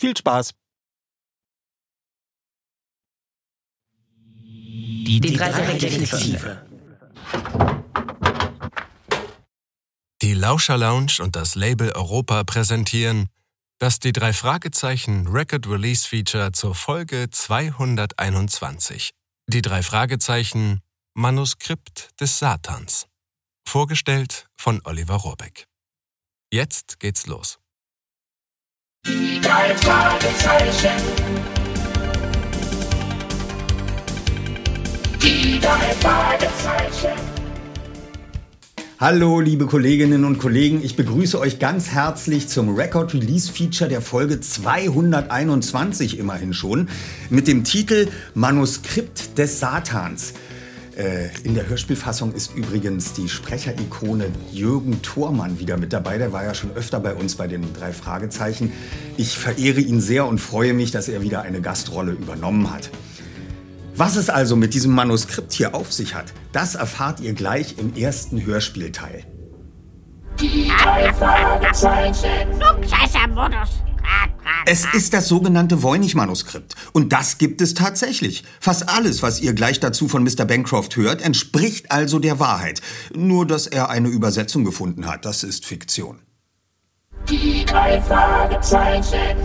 Viel Spaß! Die, die drei Detektive. Die Lauscher Lounge und das Label Europa präsentieren das die drei Fragezeichen Record Release Feature zur Folge 221. Die drei Fragezeichen Manuskript des Satans. Vorgestellt von Oliver Rohrbeck. Jetzt geht's los. Drei Fragezeichen. Die drei Fragezeichen. Hallo, liebe Kolleginnen und Kollegen, ich begrüße euch ganz herzlich zum Record Release Feature der Folge 221 immerhin schon mit dem Titel Manuskript des Satans. Äh, in der Hörspielfassung ist übrigens die Sprecherikone Jürgen Thormann wieder mit dabei. Der war ja schon öfter bei uns bei den drei Fragezeichen. Ich verehre ihn sehr und freue mich, dass er wieder eine Gastrolle übernommen hat. Was es also mit diesem Manuskript hier auf sich hat, das erfahrt ihr gleich im ersten Hörspielteil. Die drei Fragezeichen. Klugscheißer-Modus. Es ist das sogenannte Voynich-Manuskript. Und das gibt es tatsächlich. Fast alles, was ihr gleich dazu von Mr. Bancroft hört, entspricht also der Wahrheit. Nur, dass er eine Übersetzung gefunden hat, das ist Fiktion. Die drei Fragezeichen.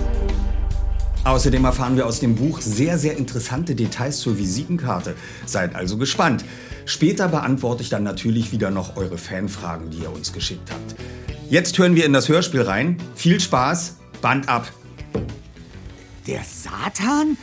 Außerdem erfahren wir aus dem Buch sehr, sehr interessante Details zur Visitenkarte. Seid also gespannt. Später beantworte ich dann natürlich wieder noch eure Fanfragen, die ihr uns geschickt habt. Jetzt hören wir in das Hörspiel rein. Viel Spaß, Band ab. Der Satan?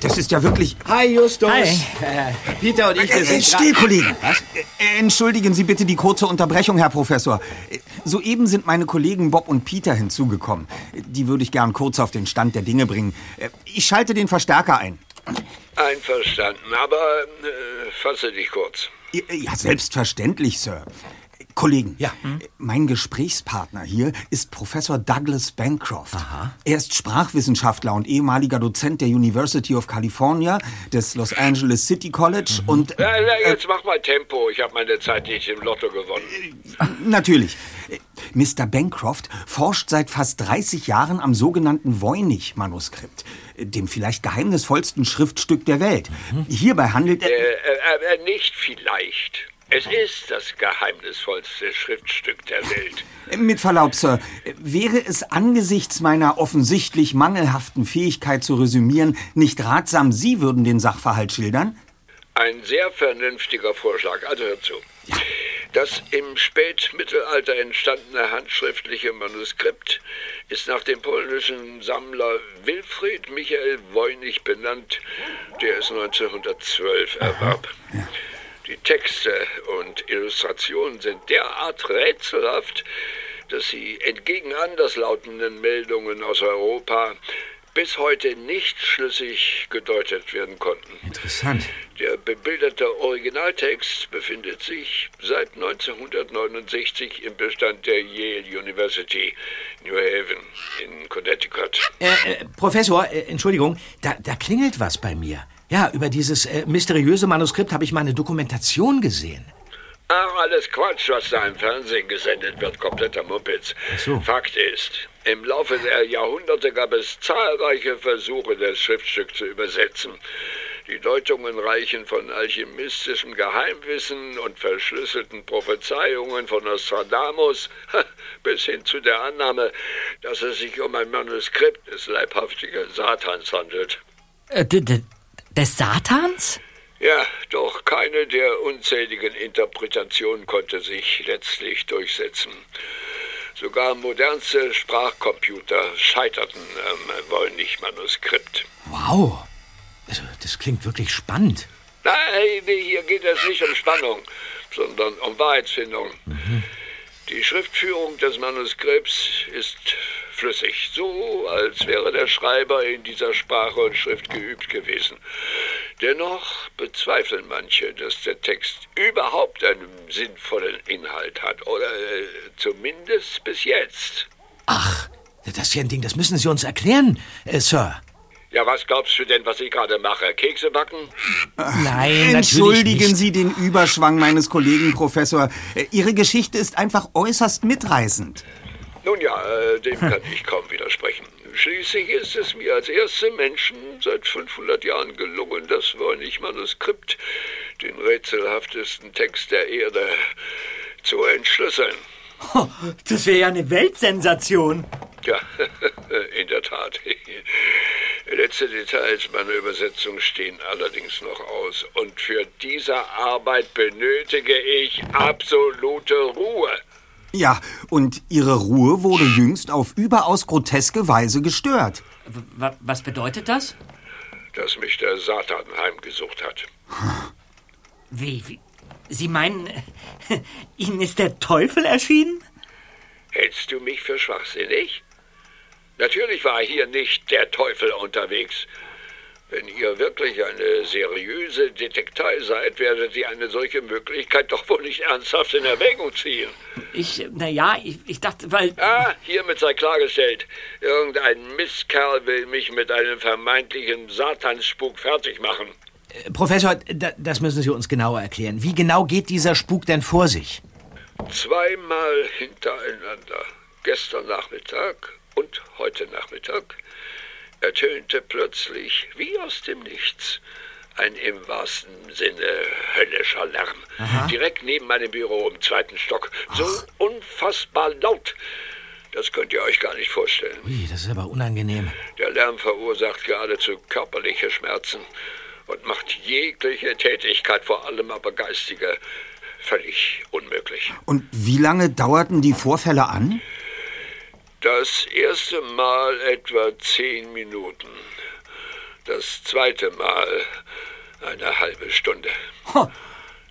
Das ist ja wirklich... Hi Justus. Hi. Äh, Peter und ich, Äh, sind still, Kollegen! Was? Äh, Entschuldigen Sie bitte die kurze Unterbrechung, Herr Professor. Äh, Soeben sind meine Kollegen Bob und Peter hinzugekommen. Äh, Die würde ich gern kurz auf den Stand der Dinge bringen. Äh, Ich schalte den Verstärker ein. Einverstanden, aber äh, fasse dich kurz. Äh, Ja, selbstverständlich, Sir. Äh, Kollegen, Ja. äh, mein Gesprächspartner hier ist Professor Douglas Bancroft. Er ist Sprachwissenschaftler und ehemaliger Dozent der University of California, des Los Angeles City College und... Ja, ja, jetzt mach mal Tempo. Ich habe meine Zeit nicht im Lotto gewonnen. Natürlich. Äh, Mr. Bancroft forscht seit fast 30 Jahren am sogenannten Voynich-Manuskript, äh, dem vielleicht geheimnisvollsten Schriftstück der Welt. Hierbei handelt Äh, er... äh, äh, nicht vielleicht. Es ist das geheimnisvollste Schriftstück der Welt. Mit Verlaub, Sir, wäre es angesichts meiner offensichtlich mangelhaften Fähigkeit zu resümieren nicht ratsam, Sie würden den Sachverhalt schildern? Ein sehr vernünftiger Vorschlag. Also hör zu. Das im Spätmittelalter entstandene handschriftliche Manuskript ist nach dem polnischen Sammler Wilfried Michael Voynich benannt, der es 1912 erwarb. Die Texte und Illustrationen sind derart rätselhaft, dass sie entgegen anderslautenden Meldungen aus Europa bis heute nicht schlüssig gedeutet werden konnten. Interessant. Der bebilderte Originaltext befindet sich seit 1969 im Bestand der Yale University, New Haven in Connecticut. Äh, äh, Professor, äh, Entschuldigung, da, da klingelt was bei mir. Ja, über dieses äh, mysteriöse Manuskript habe ich mal eine Dokumentation gesehen. Ach, alles Quatsch, was da im Fernsehen gesendet wird, kompletter Muppitz. so. Fakt ist, im Laufe der Jahrhunderte gab es zahlreiche Versuche, das Schriftstück zu übersetzen. Die Deutungen reichen von alchemistischem Geheimwissen und verschlüsselten Prophezeiungen von Nostradamus bis hin zu der Annahme, dass es sich um ein Manuskript des leibhaftigen Satans handelt. Äh, des Satans? Ja, doch keine der unzähligen Interpretationen konnte sich letztlich durchsetzen. Sogar modernste Sprachcomputer scheiterten am Wollnich-Manuskript. Wow. Also, das klingt wirklich spannend. Nein, hier geht es nicht um Spannung, sondern um Wahrheitsfindung. Die Schriftführung des Manuskripts ist flüssig, so als wäre der Schreiber in dieser Sprache und Schrift geübt gewesen. Dennoch bezweifeln manche, dass der Text überhaupt einen sinnvollen Inhalt hat, oder äh, zumindest bis jetzt. Ach, das ist ja ein Ding, das müssen Sie uns erklären, äh, Sir. Ja, was glaubst du denn, was ich gerade mache? Kekse backen? Nein, Entschuldigen natürlich nicht. Sie den Überschwang meines Kollegen, Professor. Äh, Ihre Geschichte ist einfach äußerst mitreißend. Nun ja, äh, dem kann ich kaum widersprechen. Schließlich ist es mir als erste Menschen seit 500 Jahren gelungen, das Wollnich-Manuskript, den rätselhaftesten Text der Erde, zu entschlüsseln. Das wäre ja eine Weltsensation. Ja, in der Tat. Letzte Details meiner Übersetzung stehen allerdings noch aus. Und für diese Arbeit benötige ich absolute Ruhe. Ja, und Ihre Ruhe wurde jüngst auf überaus groteske Weise gestört. W was bedeutet das? dass mich der Satan heimgesucht hat. Wie, wie? Sie meinen, Ihnen ist der Teufel erschienen? Hältst du mich für schwachsinnig? Natürlich war hier nicht der Teufel unterwegs. Wenn ihr wirklich eine seriöse Detektei seid, werdet ihr eine solche Möglichkeit doch wohl nicht ernsthaft in Erwägung ziehen. Ich, naja, ich, ich dachte, weil. Ah, hiermit sei klargestellt. Irgendein Mistkerl will mich mit einem vermeintlichen Satansspuk fertig machen. Äh, Professor, da, das müssen Sie uns genauer erklären. Wie genau geht dieser Spuk denn vor sich? Zweimal hintereinander, gestern Nachmittag und heute Nachmittag, ertönte plötzlich, wie aus dem Nichts, ein im wahrsten Sinne höllischer Lärm. Direkt neben meinem Büro im zweiten Stock. So unfassbar laut. Das könnt ihr euch gar nicht vorstellen. Ui, das ist aber unangenehm. Der Lärm verursacht geradezu körperliche Schmerzen und macht jegliche Tätigkeit, vor allem aber geistige, völlig unmöglich. Und wie lange dauerten die Vorfälle an? Das erste Mal etwa zehn Minuten. Das zweite Mal eine halbe Stunde.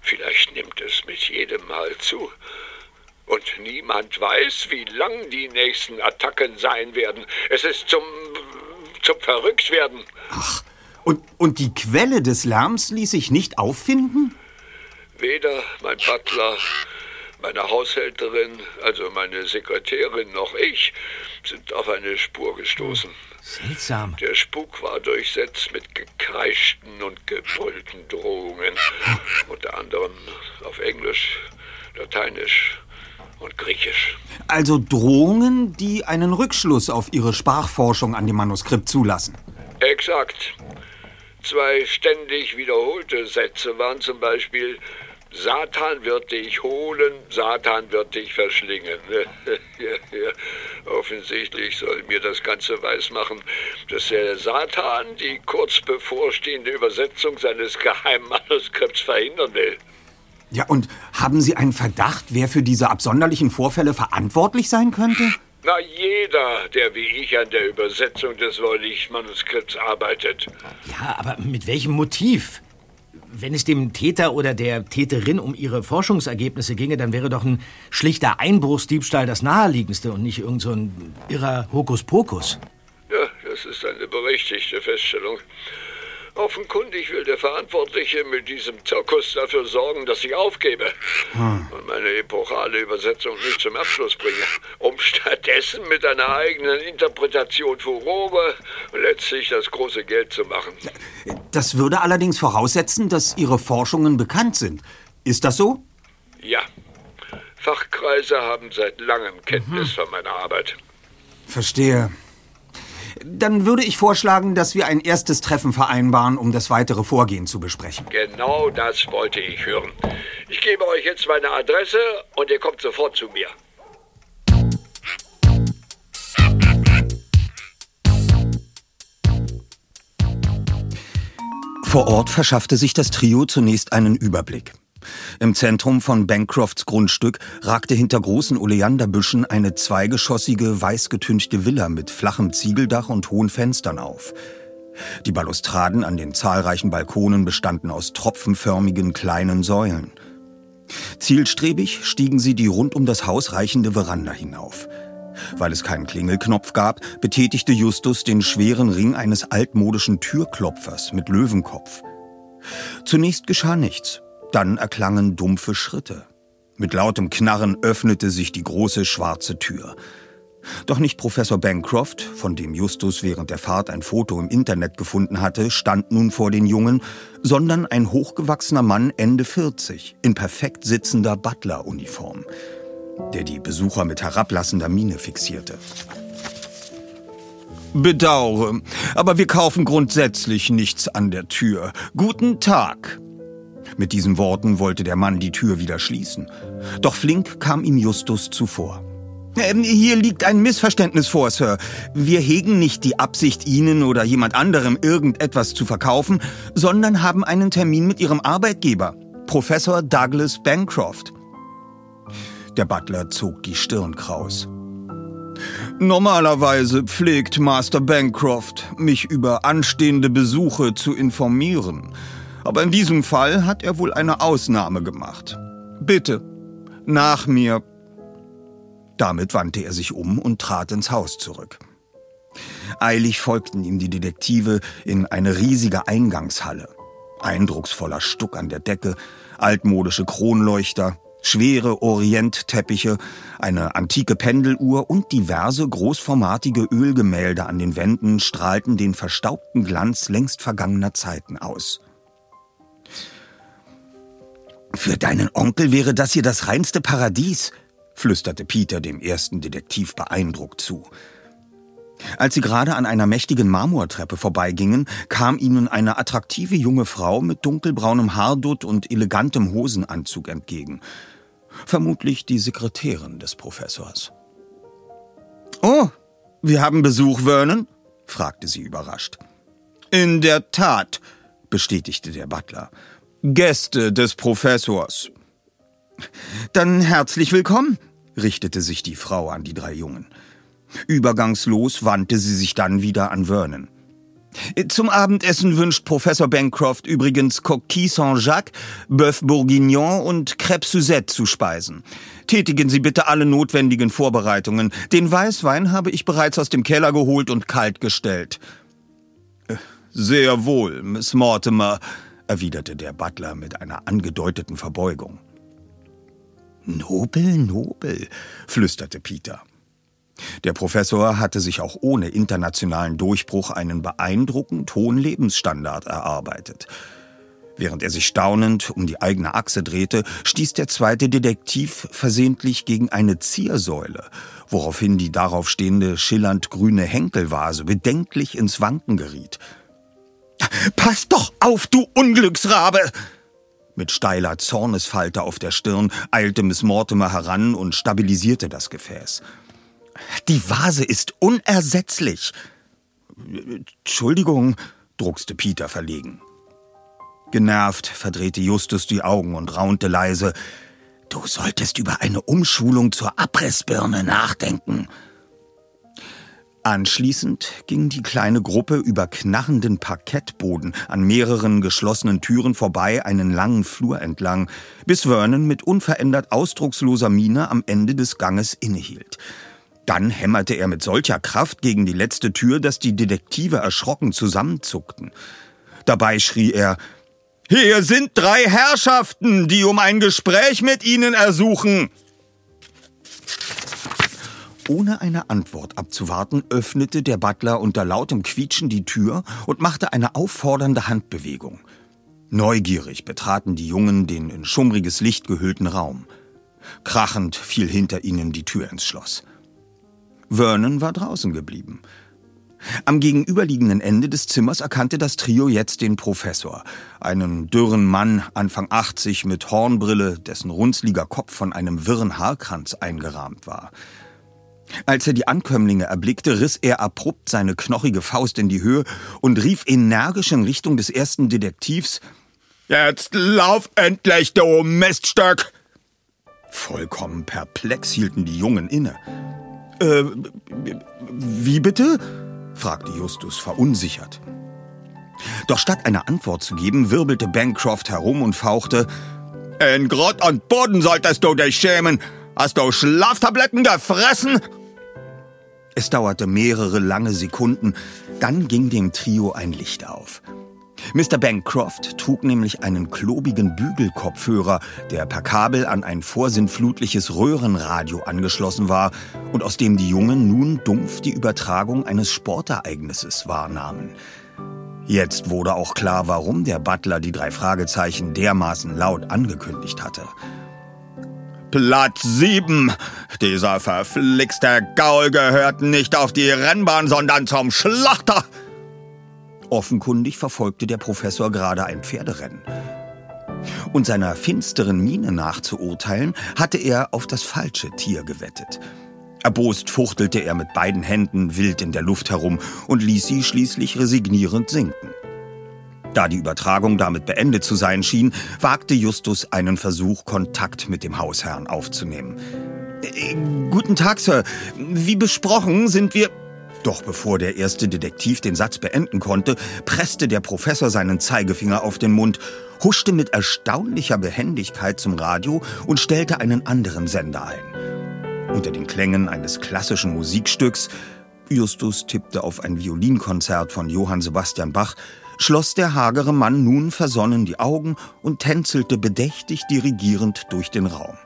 Vielleicht nimmt es mit jedem Mal zu. Und niemand weiß, wie lang die nächsten Attacken sein werden. Es ist zum, zum Verrücktwerden. Und, und die Quelle des Lärms ließ sich nicht auffinden? Weder mein Butler, meine Haushälterin, also meine Sekretärin noch ich sind auf eine Spur gestoßen. Seltsam. Der Spuk war durchsetzt mit gekreischten und gebrüllten Drohungen. Unter anderem auf Englisch, Lateinisch und Griechisch. Also Drohungen, die einen Rückschluss auf Ihre Sprachforschung an dem Manuskript zulassen. Exakt. Zwei ständig wiederholte Sätze waren zum Beispiel Satan wird dich holen, Satan wird dich verschlingen. Offensichtlich soll mir das Ganze weismachen, dass der Satan die kurz bevorstehende Übersetzung seines Geheimmanuskripts verhindern will. Ja, und haben Sie einen Verdacht, wer für diese absonderlichen Vorfälle verantwortlich sein könnte? Na, jeder, der wie ich an der Übersetzung des Wollich-Manuskripts arbeitet. Ja, aber mit welchem Motiv? Wenn es dem Täter oder der Täterin um ihre Forschungsergebnisse ginge, dann wäre doch ein schlichter Einbruchsdiebstahl das naheliegendste und nicht irgend so ein irrer Hokuspokus. Ja, das ist eine berechtigte Feststellung. Offenkundig will der Verantwortliche mit diesem Zirkus dafür sorgen, dass ich aufgebe und meine epochale Übersetzung nicht zum Abschluss bringe, um stattdessen mit einer eigenen Interpretation Furore letztlich das große Geld zu machen. Das würde allerdings voraussetzen, dass Ihre Forschungen bekannt sind. Ist das so? Ja, Fachkreise haben seit langem Kenntnis von meiner Arbeit. Verstehe. Dann würde ich vorschlagen, dass wir ein erstes Treffen vereinbaren, um das weitere Vorgehen zu besprechen. Genau das wollte ich hören. Ich gebe euch jetzt meine Adresse und ihr kommt sofort zu mir. Vor Ort verschaffte sich das Trio zunächst einen Überblick. Im Zentrum von Bancrofts Grundstück ragte hinter großen Oleanderbüschen eine zweigeschossige, weißgetünchte Villa mit flachem Ziegeldach und hohen Fenstern auf. Die Balustraden an den zahlreichen Balkonen bestanden aus tropfenförmigen kleinen Säulen. Zielstrebig stiegen sie die rund um das Haus reichende Veranda hinauf. Weil es keinen Klingelknopf gab, betätigte Justus den schweren Ring eines altmodischen Türklopfers mit Löwenkopf. Zunächst geschah nichts. Dann erklangen dumpfe Schritte. Mit lautem Knarren öffnete sich die große schwarze Tür. Doch nicht Professor Bancroft, von dem Justus während der Fahrt ein Foto im Internet gefunden hatte, stand nun vor den Jungen, sondern ein hochgewachsener Mann Ende 40 in perfekt sitzender Butler-Uniform, der die Besucher mit herablassender Miene fixierte. Bedaure, aber wir kaufen grundsätzlich nichts an der Tür. Guten Tag. Mit diesen Worten wollte der Mann die Tür wieder schließen. Doch flink kam ihm Justus zuvor. Ähm, hier liegt ein Missverständnis vor, Sir. Wir hegen nicht die Absicht, Ihnen oder jemand anderem irgendetwas zu verkaufen, sondern haben einen Termin mit Ihrem Arbeitgeber, Professor Douglas Bancroft. Der Butler zog die Stirn kraus. Normalerweise pflegt Master Bancroft, mich über anstehende Besuche zu informieren. Aber in diesem Fall hat er wohl eine Ausnahme gemacht. Bitte, nach mir. Damit wandte er sich um und trat ins Haus zurück. Eilig folgten ihm die Detektive in eine riesige Eingangshalle. Eindrucksvoller Stuck an der Decke, altmodische Kronleuchter, schwere Orientteppiche, eine antike Pendeluhr und diverse großformatige Ölgemälde an den Wänden strahlten den verstaubten Glanz längst vergangener Zeiten aus. Für deinen Onkel wäre das hier das reinste Paradies, flüsterte Peter dem ersten Detektiv beeindruckt zu. Als sie gerade an einer mächtigen Marmortreppe vorbeigingen, kam ihnen eine attraktive junge Frau mit dunkelbraunem Haardutt und elegantem Hosenanzug entgegen. Vermutlich die Sekretärin des Professors. Oh, wir haben Besuch, Vernon? fragte sie überrascht. In der Tat, bestätigte der Butler. Gäste des Professors. Dann herzlich willkommen, richtete sich die Frau an die drei Jungen. Übergangslos wandte sie sich dann wieder an Vernon. Zum Abendessen wünscht Professor Bancroft übrigens Coquille Saint-Jacques, Bœuf Bourguignon und Crêpe Suzette zu speisen. Tätigen Sie bitte alle notwendigen Vorbereitungen. Den Weißwein habe ich bereits aus dem Keller geholt und kalt gestellt. Sehr wohl, Miss Mortimer, erwiderte der Butler mit einer angedeuteten Verbeugung. Nobel, nobel, flüsterte Peter. Der Professor hatte sich auch ohne internationalen Durchbruch einen beeindruckend hohen Lebensstandard erarbeitet. Während er sich staunend um die eigene Achse drehte, stieß der zweite Detektiv versehentlich gegen eine Ziersäule, woraufhin die darauf stehende schillernd grüne Henkelvase bedenklich ins Wanken geriet. Pass doch auf, du Unglücksrabe! Mit steiler Zornesfalte auf der Stirn eilte Miss Mortimer heran und stabilisierte das Gefäß. Die Vase ist unersetzlich. Entschuldigung, druckste Peter verlegen. Genervt verdrehte Justus die Augen und raunte leise. Du solltest über eine Umschulung zur Abrissbirne nachdenken. Anschließend ging die kleine Gruppe über knarrenden Parkettboden an mehreren geschlossenen Türen vorbei einen langen Flur entlang, bis Vernon mit unverändert ausdrucksloser Miene am Ende des Ganges innehielt. Dann hämmerte er mit solcher Kraft gegen die letzte Tür, dass die Detektive erschrocken zusammenzuckten. Dabei schrie er Hier sind drei Herrschaften, die um ein Gespräch mit Ihnen ersuchen. Ohne eine Antwort abzuwarten, öffnete der Butler unter lautem Quietschen die Tür und machte eine auffordernde Handbewegung. Neugierig betraten die Jungen den in schummriges Licht gehüllten Raum. Krachend fiel hinter ihnen die Tür ins Schloss. Vernon war draußen geblieben. Am gegenüberliegenden Ende des Zimmers erkannte das Trio jetzt den Professor, einen dürren Mann, Anfang 80, mit Hornbrille, dessen runzliger Kopf von einem wirren Haarkranz eingerahmt war. Als er die Ankömmlinge erblickte, riss er abrupt seine knochige Faust in die Höhe und rief energisch in Richtung des ersten Detektivs Jetzt lauf endlich, du Miststück! Vollkommen perplex hielten die Jungen inne. Äh, wie bitte? fragte Justus verunsichert. Doch statt eine Antwort zu geben, wirbelte Bancroft herum und fauchte In Grott und Boden solltest du dich schämen! Hast du Schlaftabletten gefressen? Es dauerte mehrere lange Sekunden, dann ging dem Trio ein Licht auf. Mr. Bancroft trug nämlich einen klobigen Bügelkopfhörer, der per Kabel an ein vorsinnflutliches Röhrenradio angeschlossen war und aus dem die Jungen nun dumpf die Übertragung eines Sportereignisses wahrnahmen. Jetzt wurde auch klar, warum der Butler die drei Fragezeichen dermaßen laut angekündigt hatte. Platz 7. Dieser verflixte Gaul gehört nicht auf die Rennbahn, sondern zum Schlachter. Offenkundig verfolgte der Professor gerade ein Pferderennen. Und seiner finsteren Miene nachzuurteilen, hatte er auf das falsche Tier gewettet. Erbost fuchtelte er mit beiden Händen wild in der Luft herum und ließ sie schließlich resignierend sinken. Da die Übertragung damit beendet zu sein schien, wagte Justus einen Versuch, Kontakt mit dem Hausherrn aufzunehmen. Äh, guten Tag, Sir. Wie besprochen sind wir. Doch bevor der erste Detektiv den Satz beenden konnte, presste der Professor seinen Zeigefinger auf den Mund, huschte mit erstaunlicher Behendigkeit zum Radio und stellte einen anderen Sender ein. Unter den Klängen eines klassischen Musikstücks Justus tippte auf ein Violinkonzert von Johann Sebastian Bach, schloss der hagere Mann nun versonnen die Augen und tänzelte bedächtig dirigierend durch den Raum.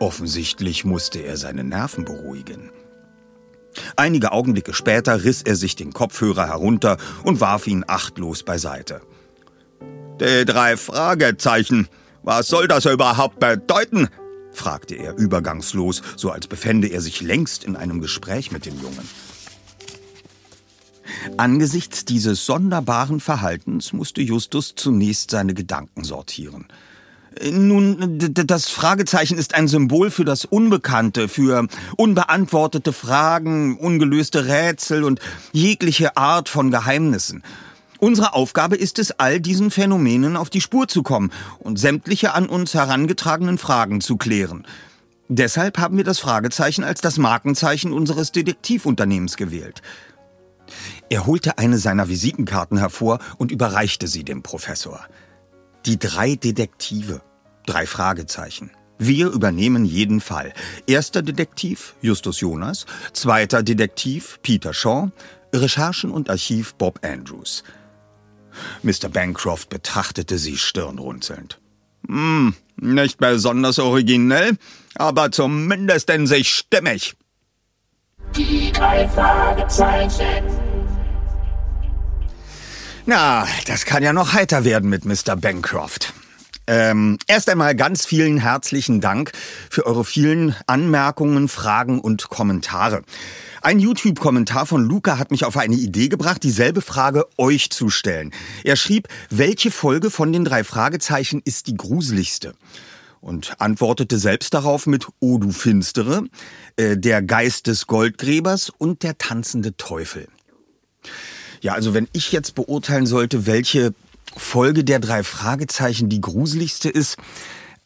Offensichtlich musste er seine Nerven beruhigen. Einige Augenblicke später riss er sich den Kopfhörer herunter und warf ihn achtlos beiseite. Die drei Fragezeichen. Was soll das überhaupt bedeuten? fragte er übergangslos, so als befände er sich längst in einem Gespräch mit dem Jungen. Angesichts dieses sonderbaren Verhaltens musste Justus zunächst seine Gedanken sortieren. Nun, das Fragezeichen ist ein Symbol für das Unbekannte, für unbeantwortete Fragen, ungelöste Rätsel und jegliche Art von Geheimnissen. Unsere Aufgabe ist es, all diesen Phänomenen auf die Spur zu kommen und sämtliche an uns herangetragenen Fragen zu klären. Deshalb haben wir das Fragezeichen als das Markenzeichen unseres Detektivunternehmens gewählt. Er holte eine seiner Visitenkarten hervor und überreichte sie dem Professor. Die drei Detektive. Drei Fragezeichen. Wir übernehmen jeden Fall. Erster Detektiv Justus Jonas, zweiter Detektiv Peter Shaw, Recherchen und Archiv Bob Andrews. Mr. Bancroft betrachtete sie stirnrunzelnd. Hm, nicht besonders originell, aber zumindest in sich stimmig. Die drei Fragezeichen. Na, das kann ja noch heiter werden mit Mr. Bancroft. Ähm, erst einmal ganz vielen herzlichen Dank für eure vielen Anmerkungen, Fragen und Kommentare. Ein YouTube-Kommentar von Luca hat mich auf eine Idee gebracht, dieselbe Frage euch zu stellen. Er schrieb, welche Folge von den drei Fragezeichen ist die gruseligste? Und antwortete selbst darauf mit O du Finstere, äh, der Geist des Goldgräbers und der tanzende Teufel. Ja, also wenn ich jetzt beurteilen sollte, welche Folge der drei Fragezeichen die gruseligste ist,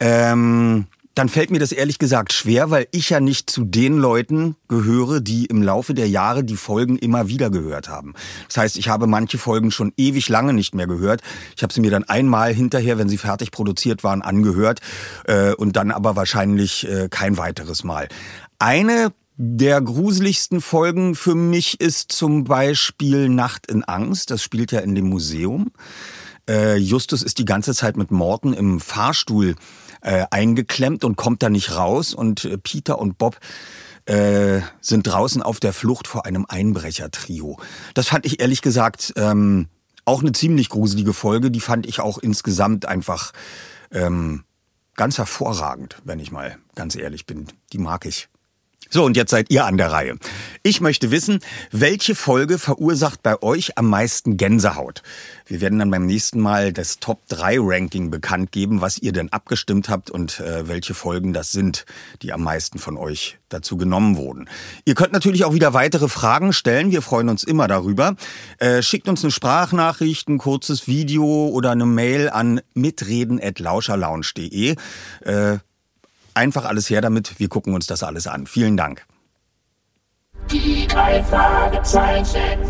ähm, dann fällt mir das ehrlich gesagt schwer, weil ich ja nicht zu den Leuten gehöre, die im Laufe der Jahre die Folgen immer wieder gehört haben. Das heißt, ich habe manche Folgen schon ewig lange nicht mehr gehört. Ich habe sie mir dann einmal hinterher, wenn sie fertig produziert waren, angehört äh, und dann aber wahrscheinlich äh, kein weiteres Mal. Eine der gruseligsten Folgen für mich ist zum Beispiel Nacht in Angst. Das spielt ja in dem Museum. Äh, Justus ist die ganze Zeit mit Morten im Fahrstuhl äh, eingeklemmt und kommt da nicht raus. Und äh, Peter und Bob äh, sind draußen auf der Flucht vor einem Einbrechertrio. Das fand ich ehrlich gesagt ähm, auch eine ziemlich gruselige Folge. Die fand ich auch insgesamt einfach ähm, ganz hervorragend, wenn ich mal ganz ehrlich bin. Die mag ich. So, und jetzt seid ihr an der Reihe. Ich möchte wissen, welche Folge verursacht bei euch am meisten Gänsehaut? Wir werden dann beim nächsten Mal das Top 3 Ranking bekannt geben, was ihr denn abgestimmt habt und äh, welche Folgen das sind, die am meisten von euch dazu genommen wurden. Ihr könnt natürlich auch wieder weitere Fragen stellen. Wir freuen uns immer darüber. Äh, schickt uns eine Sprachnachricht, ein kurzes Video oder eine Mail an mitreden.lauscherlounge.de. Äh, Einfach alles her damit. Wir gucken uns das alles an. Vielen Dank. Die drei Fragezeichen.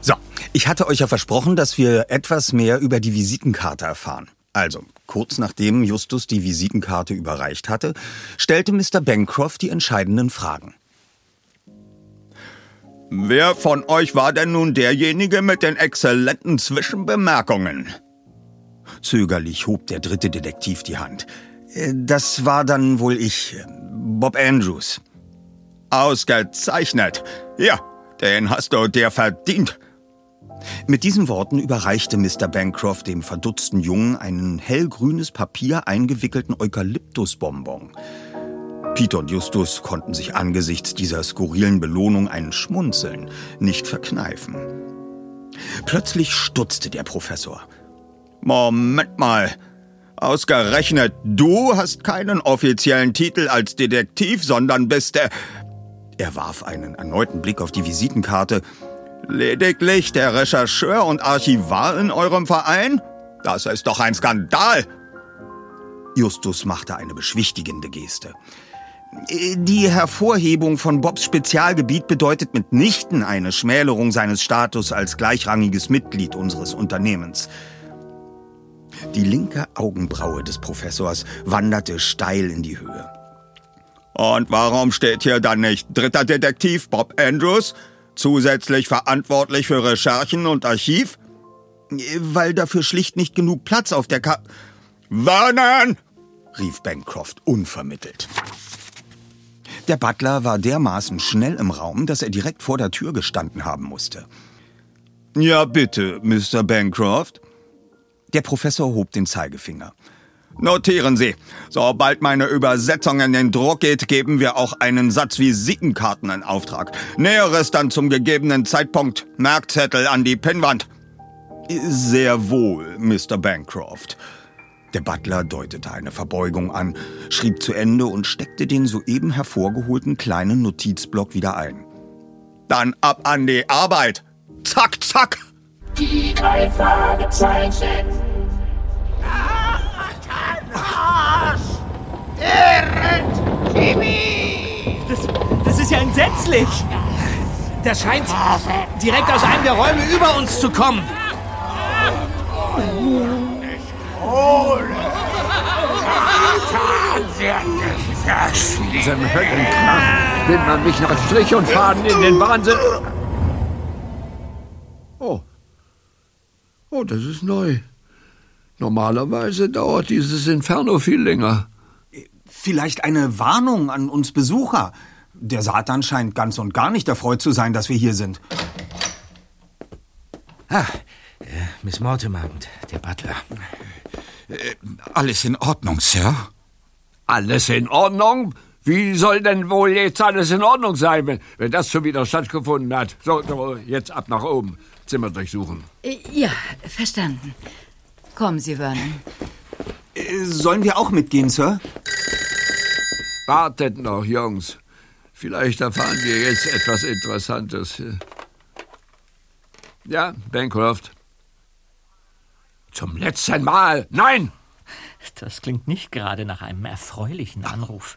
So, ich hatte euch ja versprochen, dass wir etwas mehr über die Visitenkarte erfahren. Also, kurz nachdem Justus die Visitenkarte überreicht hatte, stellte Mr. Bancroft die entscheidenden Fragen. Wer von euch war denn nun derjenige mit den exzellenten Zwischenbemerkungen? Zögerlich hob der dritte Detektiv die Hand. Äh, das war dann wohl ich, Bob Andrews. Ausgezeichnet. Ja, den hast du dir verdient. Mit diesen Worten überreichte Mr. Bancroft dem verdutzten Jungen einen hellgrünes Papier eingewickelten Eukalyptusbonbon. Peter und Justus konnten sich angesichts dieser skurrilen Belohnung ein Schmunzeln nicht verkneifen. Plötzlich stutzte der Professor. Moment mal, Ausgerechnet du hast keinen offiziellen Titel als Detektiv, sondern bist der... Er warf einen erneuten Blick auf die Visitenkarte. Lediglich der Rechercheur und Archivar in eurem Verein? Das ist doch ein Skandal! Justus machte eine beschwichtigende Geste. Die Hervorhebung von Bobs Spezialgebiet bedeutet mitnichten eine Schmälerung seines Status als gleichrangiges Mitglied unseres Unternehmens. Die linke Augenbraue des Professors wanderte steil in die Höhe. Und warum steht hier dann nicht dritter Detektiv Bob Andrews, zusätzlich verantwortlich für Recherchen und Archiv? Weil dafür schlicht nicht genug Platz auf der Ka... Warnen! rief Bancroft unvermittelt. Der Butler war dermaßen schnell im Raum, dass er direkt vor der Tür gestanden haben musste. Ja, bitte, Mr. Bancroft, der Professor hob den Zeigefinger. Notieren Sie, sobald meine Übersetzung in den Druck geht, geben wir auch einen Satz Visitenkarten in Auftrag. Näheres dann zum gegebenen Zeitpunkt. Merkzettel an die Pinnwand. Sehr wohl, Mr. Bancroft. Der Butler deutete eine Verbeugung an, schrieb zu Ende und steckte den soeben hervorgeholten kleinen Notizblock wieder ein. Dann ab an die Arbeit. Zack, zack. Die drei Fragezeichen. Das, das ist ja entsetzlich. Das scheint direkt aus einem der Räume über uns zu kommen. Diesem Höllenkraft will man mich nach Strich und Faden in den Wahnsinn. Oh. Oh, das ist neu. Normalerweise dauert dieses Inferno viel länger. Vielleicht eine Warnung an uns Besucher. Der Satan scheint ganz und gar nicht erfreut zu sein, dass wir hier sind. Ah, äh, Miss Mortimer und der Butler. Alles in Ordnung, Sir? Alles in Ordnung? Wie soll denn wohl jetzt alles in Ordnung sein, wenn, wenn das schon wieder stattgefunden hat? So, so, jetzt ab nach oben. Zimmer durchsuchen. Äh, Ja, verstanden. Kommen Sie, Vernon. Äh, Sollen wir auch mitgehen, Sir? Wartet noch, Jungs. Vielleicht erfahren wir jetzt etwas Interessantes. Ja, Bancroft. Zum letzten Mal. Nein! Das klingt nicht gerade nach einem erfreulichen Anruf.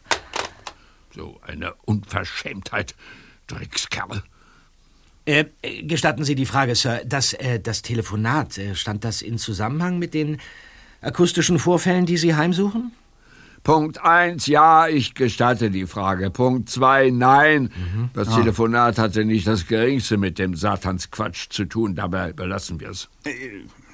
So eine Unverschämtheit, Dreckskerl. Äh, äh, gestatten Sie die Frage, Sir. Das, äh, das Telefonat, äh, stand das in Zusammenhang mit den akustischen Vorfällen, die Sie heimsuchen? Punkt eins, ja, ich gestatte die Frage. Punkt zwei, nein. Mhm. Das Ah. Telefonat hatte nicht das Geringste mit dem Satansquatsch zu tun. Dabei belassen wir es.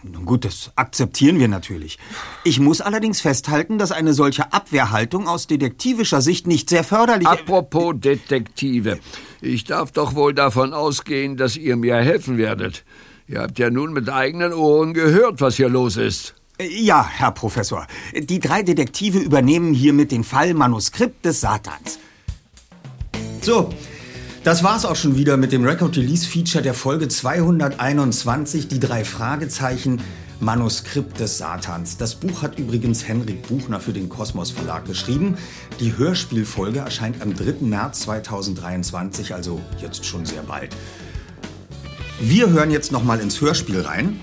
Nun gut, das akzeptieren wir natürlich. Ich muss allerdings festhalten, dass eine solche Abwehrhaltung aus detektivischer Sicht nicht sehr förderlich Apropos Detektive. Ich darf doch wohl davon ausgehen, dass ihr mir helfen werdet. Ihr habt ja nun mit eigenen Ohren gehört, was hier los ist. Ja, Herr Professor. Die drei Detektive übernehmen hiermit den Fall Manuskript des Satans. So, das war's auch schon wieder mit dem Record Release Feature der Folge 221, die drei Fragezeichen Manuskript des Satans. Das Buch hat übrigens Henrik Buchner für den Kosmos Verlag geschrieben. Die Hörspielfolge erscheint am 3. März 2023, also jetzt schon sehr bald. Wir hören jetzt noch mal ins Hörspiel rein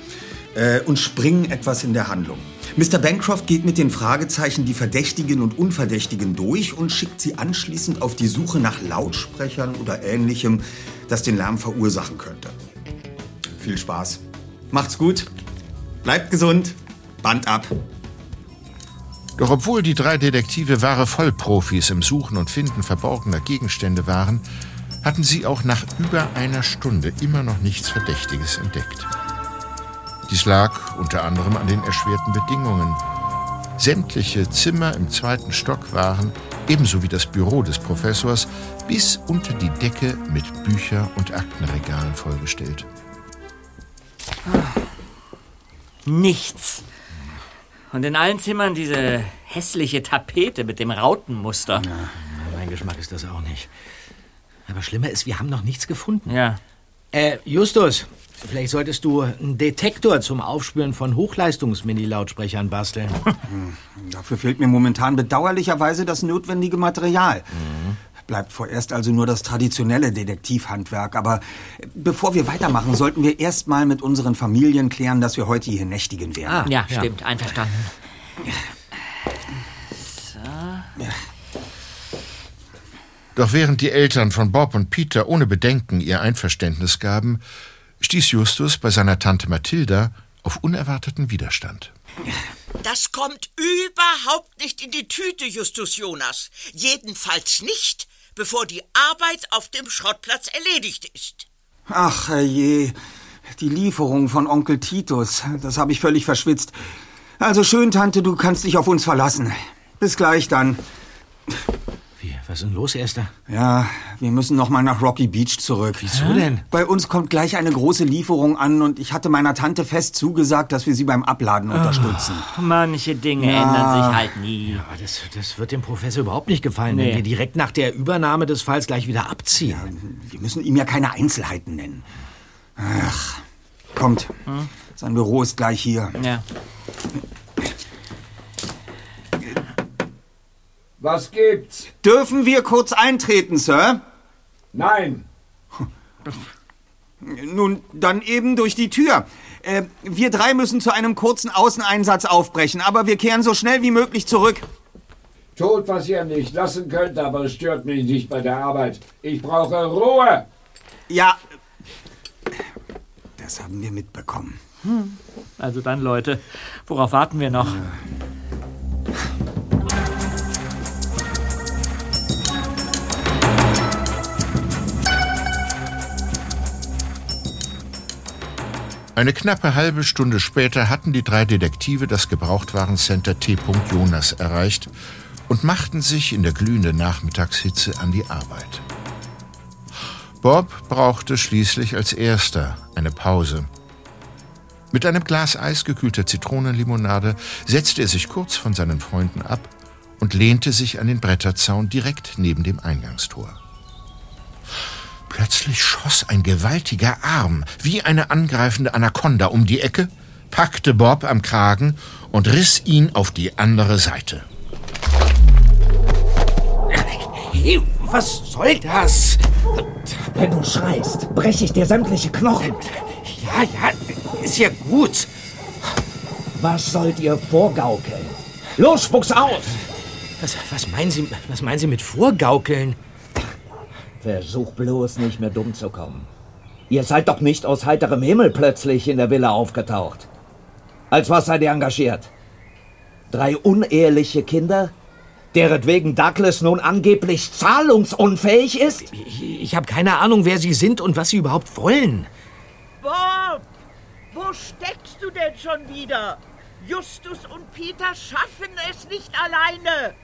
äh, und springen etwas in der Handlung. Mr. Bancroft geht mit den Fragezeichen die Verdächtigen und Unverdächtigen durch und schickt sie anschließend auf die Suche nach Lautsprechern oder ähnlichem, das den Lärm verursachen könnte. Viel Spaß. Macht's gut. Bleibt gesund. Band ab. Doch obwohl die drei Detektive wahre Vollprofis im Suchen und Finden verborgener Gegenstände waren, hatten sie auch nach über einer Stunde immer noch nichts Verdächtiges entdeckt. Dies lag unter anderem an den erschwerten Bedingungen. Sämtliche Zimmer im zweiten Stock waren, ebenso wie das Büro des Professors, bis unter die Decke mit Bücher- und Aktenregalen vollgestellt. Nichts. Und in allen Zimmern diese hässliche Tapete mit dem Rautenmuster. Mein Geschmack ist das auch nicht. Aber schlimmer ist, wir haben noch nichts gefunden. Ja. Äh, Justus, vielleicht solltest du einen Detektor zum Aufspüren von Hochleistungs-Mini-Lautsprechern basteln. Dafür fehlt mir momentan bedauerlicherweise das notwendige Material. Bleibt vorerst also nur das traditionelle Detektivhandwerk. Aber bevor wir weitermachen, sollten wir erst mal mit unseren Familien klären, dass wir heute hier nächtigen werden. ja, stimmt, einverstanden. Doch während die Eltern von Bob und Peter ohne Bedenken ihr Einverständnis gaben, stieß Justus bei seiner Tante Mathilda auf unerwarteten Widerstand. Das kommt überhaupt nicht in die Tüte, Justus Jonas. Jedenfalls nicht, bevor die Arbeit auf dem Schrottplatz erledigt ist. Ach je, die Lieferung von Onkel Titus, das habe ich völlig verschwitzt. Also schön, Tante, du kannst dich auf uns verlassen. Bis gleich dann. Was ist denn los, Esther? Ja, wir müssen noch mal nach Rocky Beach zurück. Wieso denn? Bei uns kommt gleich eine große Lieferung an und ich hatte meiner Tante fest zugesagt, dass wir sie beim Abladen unterstützen. Manche Dinge Ja. ändern sich halt nie. Aber das, das wird dem Professor überhaupt nicht gefallen, Nee. wenn wir direkt nach der Übernahme des Falls gleich wieder abziehen. Wir müssen ihm ja keine Einzelheiten nennen. Ach, kommt. Sein Büro ist gleich hier. Ja. Was gibt's? Dürfen wir kurz eintreten, Sir? Nein. Nun, dann eben durch die Tür. Äh, wir drei müssen zu einem kurzen Außeneinsatz aufbrechen, aber wir kehren so schnell wie möglich zurück. Tut, was ihr nicht lassen könnt, aber es stört mich nicht bei der Arbeit. Ich brauche Ruhe. Ja, das haben wir mitbekommen. Also dann, Leute, worauf warten wir noch? Eine knappe halbe Stunde später hatten die drei Detektive das Gebrauchtwarencenter T. Jonas erreicht und machten sich in der glühenden Nachmittagshitze an die Arbeit. Bob brauchte schließlich als erster eine Pause. Mit einem Glas eisgekühlter Zitronenlimonade setzte er sich kurz von seinen Freunden ab und lehnte sich an den Bretterzaun direkt neben dem Eingangstor. Plötzlich schoss ein gewaltiger Arm wie eine angreifende Anaconda um die Ecke, packte Bob am Kragen und riss ihn auf die andere Seite. Hey, was soll das? Wenn du schreist, breche ich dir sämtliche Knochen. Ja, ja, ist ja gut. Was sollt ihr vorgaukeln? Los, spuck's aus! Was, was, meinen Sie, was meinen Sie mit Vorgaukeln? Versuch bloß nicht mehr dumm zu kommen. Ihr seid doch nicht aus heiterem Himmel plötzlich in der Villa aufgetaucht. Als was seid ihr engagiert? Drei uneheliche Kinder? Deretwegen Douglas nun angeblich zahlungsunfähig ist? Ich, ich habe keine Ahnung, wer Sie sind und was Sie überhaupt wollen. Bob, wo steckst du denn schon wieder? Justus und Peter schaffen es nicht alleine.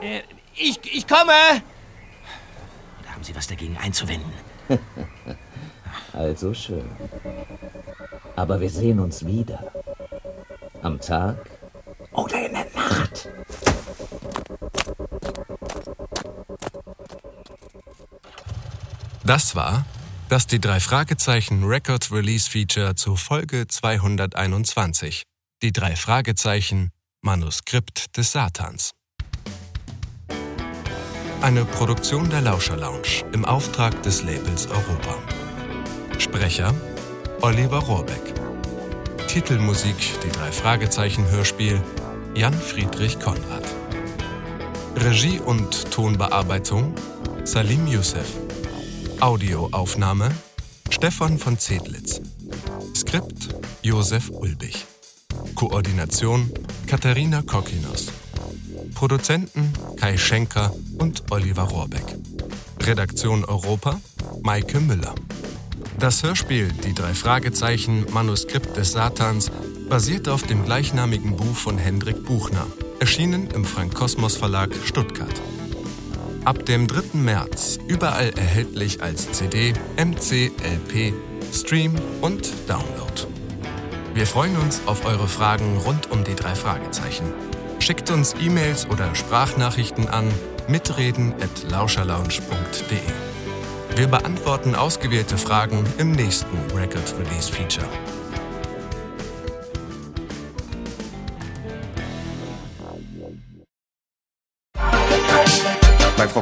Äh, ich, ich komme! Haben Sie was dagegen einzuwenden? also schön. Aber wir sehen uns wieder. Am Tag oder in der Nacht. Das war das die drei Fragezeichen Record Release Feature zu Folge 221. Die drei Fragezeichen Manuskript des Satans. Eine Produktion der Lauscher Lounge im Auftrag des Labels Europa. Sprecher Oliver Rohrbeck. Titelmusik Die drei Fragezeichen Hörspiel Jan Friedrich Konrad. Regie und Tonbearbeitung Salim Youssef. Audioaufnahme Stefan von Zedlitz. Skript Josef Ulbich. Koordination Katharina Kokinos. Produzenten Kai Schenker und Oliver Rohrbeck. Redaktion Europa Maike Müller. Das Hörspiel Die drei Fragezeichen Manuskript des Satans basiert auf dem gleichnamigen Buch von Hendrik Buchner, erschienen im Frank Kosmos Verlag Stuttgart. Ab dem 3. März überall erhältlich als CD, MC, LP, Stream und Download. Wir freuen uns auf eure Fragen rund um die drei Fragezeichen. Schickt uns E-Mails oder Sprachnachrichten an mitreden at lauscherlounge.de. Wir beantworten ausgewählte Fragen im nächsten Record Release Feature.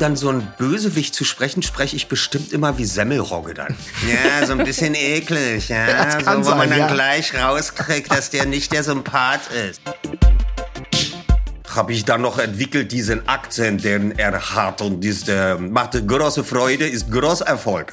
Dann so ein Bösewicht zu sprechen, spreche ich bestimmt immer wie Semmelrogge dann. Ja, so ein bisschen eklig, ja. Das kann so, wo man sein, dann ja. gleich rauskriegt, dass der nicht der Sympath ist. Habe ich dann noch entwickelt, diesen Akzent, den er hat. Und das äh, macht große Freude, ist großer Erfolg.